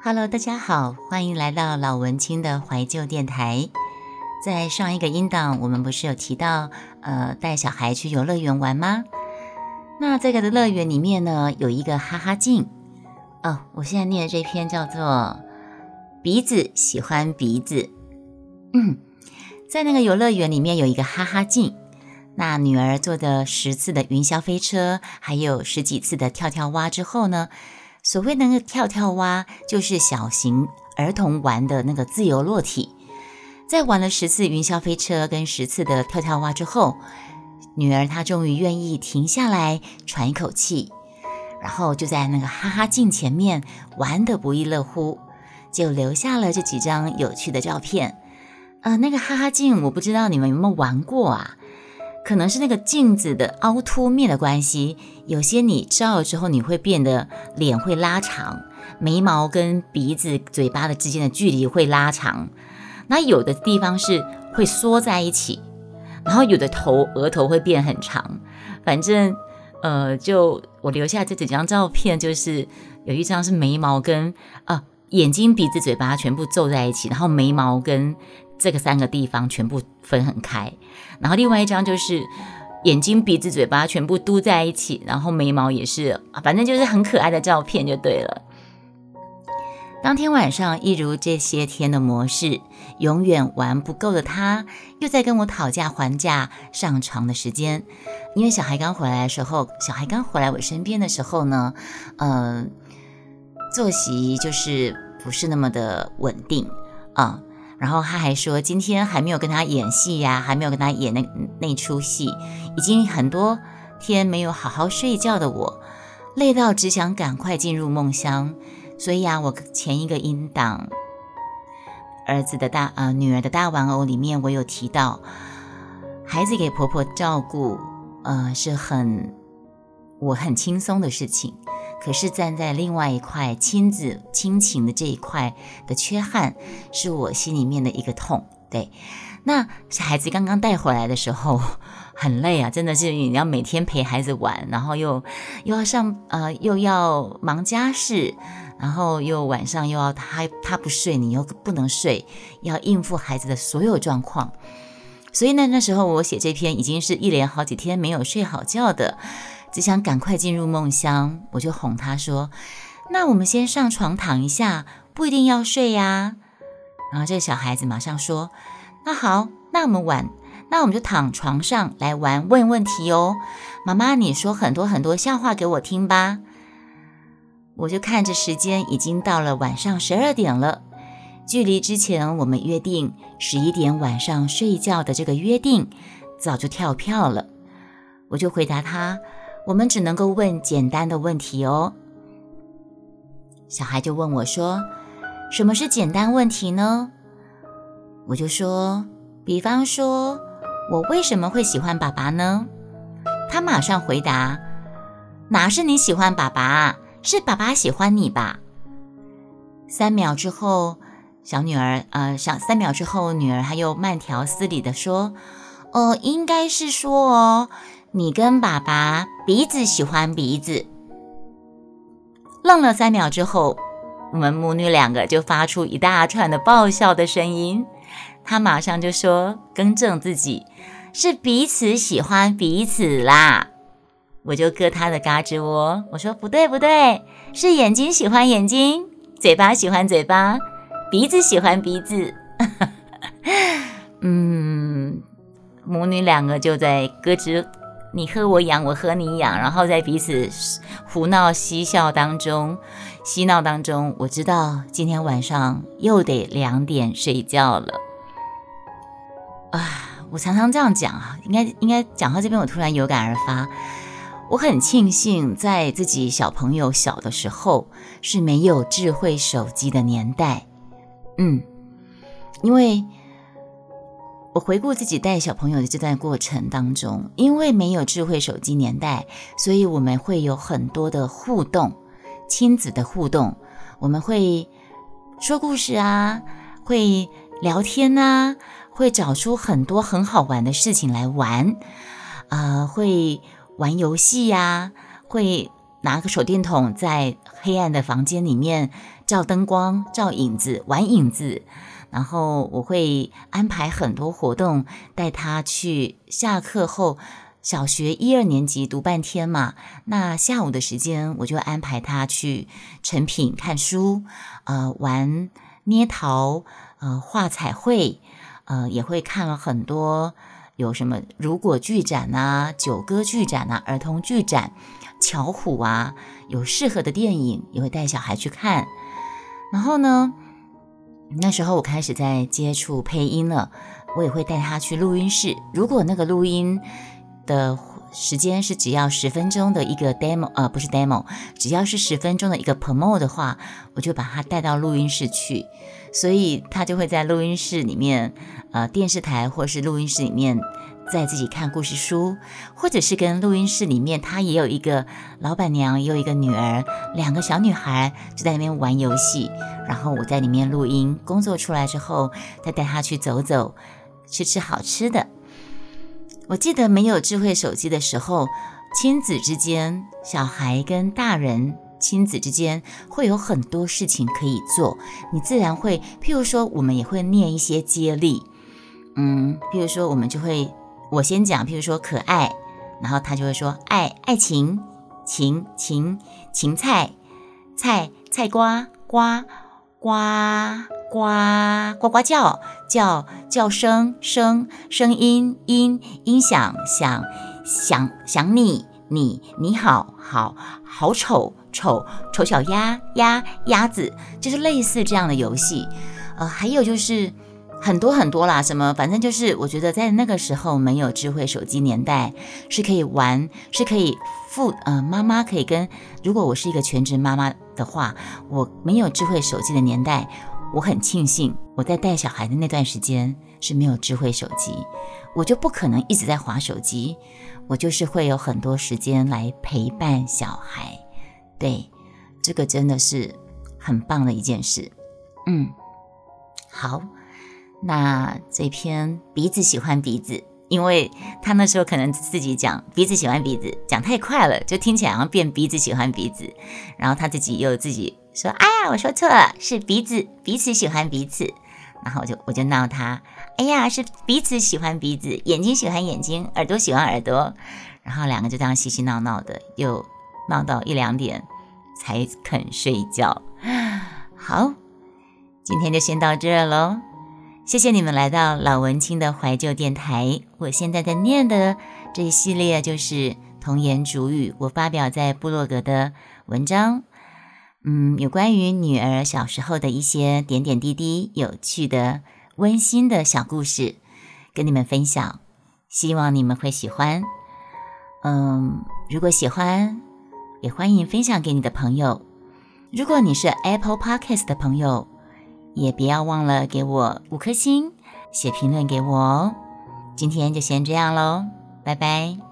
Hello，大家好，欢迎来到老文青的怀旧电台。在上一个音档，我们不是有提到，呃，带小孩去游乐园玩吗？那这个的乐园里面呢，有一个哈哈镜。哦，我现在念的这篇叫做“鼻子喜欢鼻子”。嗯，在那个游乐园里面有一个哈哈镜，那女儿坐的十次的云霄飞车，还有十几次的跳跳蛙之后呢？所谓那个跳跳蛙，就是小型儿童玩的那个自由落体。在玩了十次云霄飞车跟十次的跳跳蛙之后，女儿她终于愿意停下来喘一口气，然后就在那个哈哈镜前面玩得不亦乐乎，就留下了这几张有趣的照片。呃，那个哈哈镜，我不知道你们有没有玩过啊？可能是那个镜子的凹凸面的关系，有些你照了之后，你会变得脸会拉长，眉毛跟鼻子、嘴巴的之间的距离会拉长。那有的地方是会缩在一起，然后有的头额头会变很长。反正，呃，就我留下这几张照片，就是有一张是眉毛跟啊眼睛、鼻子、嘴巴全部皱在一起，然后眉毛跟。这个三个地方全部分很开，然后另外一张就是眼睛、鼻子、嘴巴全部嘟在一起，然后眉毛也是，反正就是很可爱的照片就对了。当天晚上，一如这些天的模式，永远玩不够的他，又在跟我讨价还价上床的时间。因为小孩刚回来的时候，小孩刚回来我身边的时候呢，嗯，作息就是不是那么的稳定啊。然后他还说，今天还没有跟他演戏呀，还没有跟他演那那出戏，已经很多天没有好好睡觉的我，累到只想赶快进入梦乡。所以啊，我前一个音档儿子的大呃女儿的大玩偶里面，我有提到，孩子给婆婆照顾，呃是很我很轻松的事情。可是站在另外一块亲子亲情的这一块的缺憾，是我心里面的一个痛。对，那孩子刚刚带回来的时候很累啊，真的是你要每天陪孩子玩，然后又又要上呃又要忙家事，然后又晚上又要他他不睡，你又不能睡，要应付孩子的所有状况。所以呢，那时候我写这篇已经是一连好几天没有睡好觉的。只想赶快进入梦乡，我就哄他说：“那我们先上床躺一下，不一定要睡呀。”然后这个小孩子马上说：“那好，那我们玩，那我们就躺床上来玩问问题哦。妈妈，你说很多很多笑话给我听吧。”我就看着时间，已经到了晚上十二点了，距离之前我们约定十一点晚上睡觉的这个约定早就跳票了。我就回答他。我们只能够问简单的问题哦。小孩就问我说：“什么是简单问题呢？”我就说：“比方说，我为什么会喜欢爸爸呢？”他马上回答：“哪是你喜欢爸爸，是爸爸喜欢你吧？”三秒之后，小女儿呃，小三秒之后，女儿她又慢条斯理的说：“哦，应该是说哦。”你跟爸爸鼻子喜欢鼻子。愣了三秒之后，我们母女两个就发出一大串的爆笑的声音。他马上就说更正自己，是彼此喜欢彼此啦。我就割他的嘎吱窝，我说不对不对，是眼睛喜欢眼睛，嘴巴喜欢嘴巴，鼻子喜欢鼻子。嗯，母女两个就在咯吱。你喝我养，我喝你养，然后在彼此胡闹嬉笑当中，嬉闹当中，我知道今天晚上又得两点睡觉了。啊，我常常这样讲啊，应该应该讲到这边，我突然有感而发，我很庆幸在自己小朋友小的时候是没有智慧手机的年代，嗯，因为。回顾自己带小朋友的这段过程当中，因为没有智慧手机年代，所以我们会有很多的互动，亲子的互动，我们会说故事啊，会聊天啊，会找出很多很好玩的事情来玩，啊，会玩游戏呀，会拿个手电筒在黑暗的房间里面照灯光、照影子、玩影子。然后我会安排很多活动，带他去下课后，小学一二年级读半天嘛。那下午的时间，我就安排他去成品看书，呃，玩捏陶，呃，画彩绘，呃，也会看了很多有什么如果剧展啊、九歌剧展啊、儿童剧展、巧虎啊，有适合的电影也会带小孩去看。然后呢？那时候我开始在接触配音了，我也会带他去录音室。如果那个录音的时间是只要十分钟的一个 demo，呃，不是 demo，只要是十分钟的一个 promo 的话，我就把他带到录音室去。所以他就会在录音室里面，呃，电视台或是录音室里面。在自己看故事书，或者是跟录音室里面，他也有一个老板娘，也有一个女儿，两个小女孩就在那边玩游戏。然后我在里面录音，工作出来之后，再带他去走走，吃吃好吃的。我记得没有智慧手机的时候，亲子之间，小孩跟大人亲子之间会有很多事情可以做。你自然会，譬如说，我们也会念一些接力，嗯，譬如说，我们就会。我先讲，譬如说可爱，然后他就会说爱爱情，芹芹芹菜菜菜瓜瓜瓜瓜呱呱叫叫叫声声声音音音响响想想你你你好好好丑丑丑小鸭鸭鸭子，就是类似这样的游戏，呃，还有就是。很多很多啦，什么反正就是，我觉得在那个时候没有智慧手机年代，是可以玩，是可以父呃妈妈可以跟，如果我是一个全职妈妈的话，我没有智慧手机的年代，我很庆幸我在带小孩的那段时间是没有智慧手机，我就不可能一直在划手机，我就是会有很多时间来陪伴小孩，对，这个真的是很棒的一件事，嗯，好。那这篇鼻子喜欢鼻子，因为他那时候可能自己讲鼻子喜欢鼻子，讲太快了，就听起来好像变鼻子喜欢鼻子。然后他自己又自己说：“哎呀，我说错了，是鼻子彼此喜欢彼此。”然后我就我就闹他：“哎呀，是彼此喜欢鼻子，眼睛喜欢眼睛，耳朵喜欢耳朵。”然后两个就这样嬉嬉闹闹的，又闹到一两点才肯睡觉。好，今天就先到这喽。谢谢你们来到老文青的怀旧电台。我现在在念的这一系列就是童言主语，我发表在部落格的文章，嗯，有关于女儿小时候的一些点点滴滴、有趣的、温馨的小故事，跟你们分享，希望你们会喜欢。嗯，如果喜欢，也欢迎分享给你的朋友。如果你是 Apple Podcast 的朋友。也不要忘了给我五颗星，写评论给我哦。今天就先这样喽，拜拜。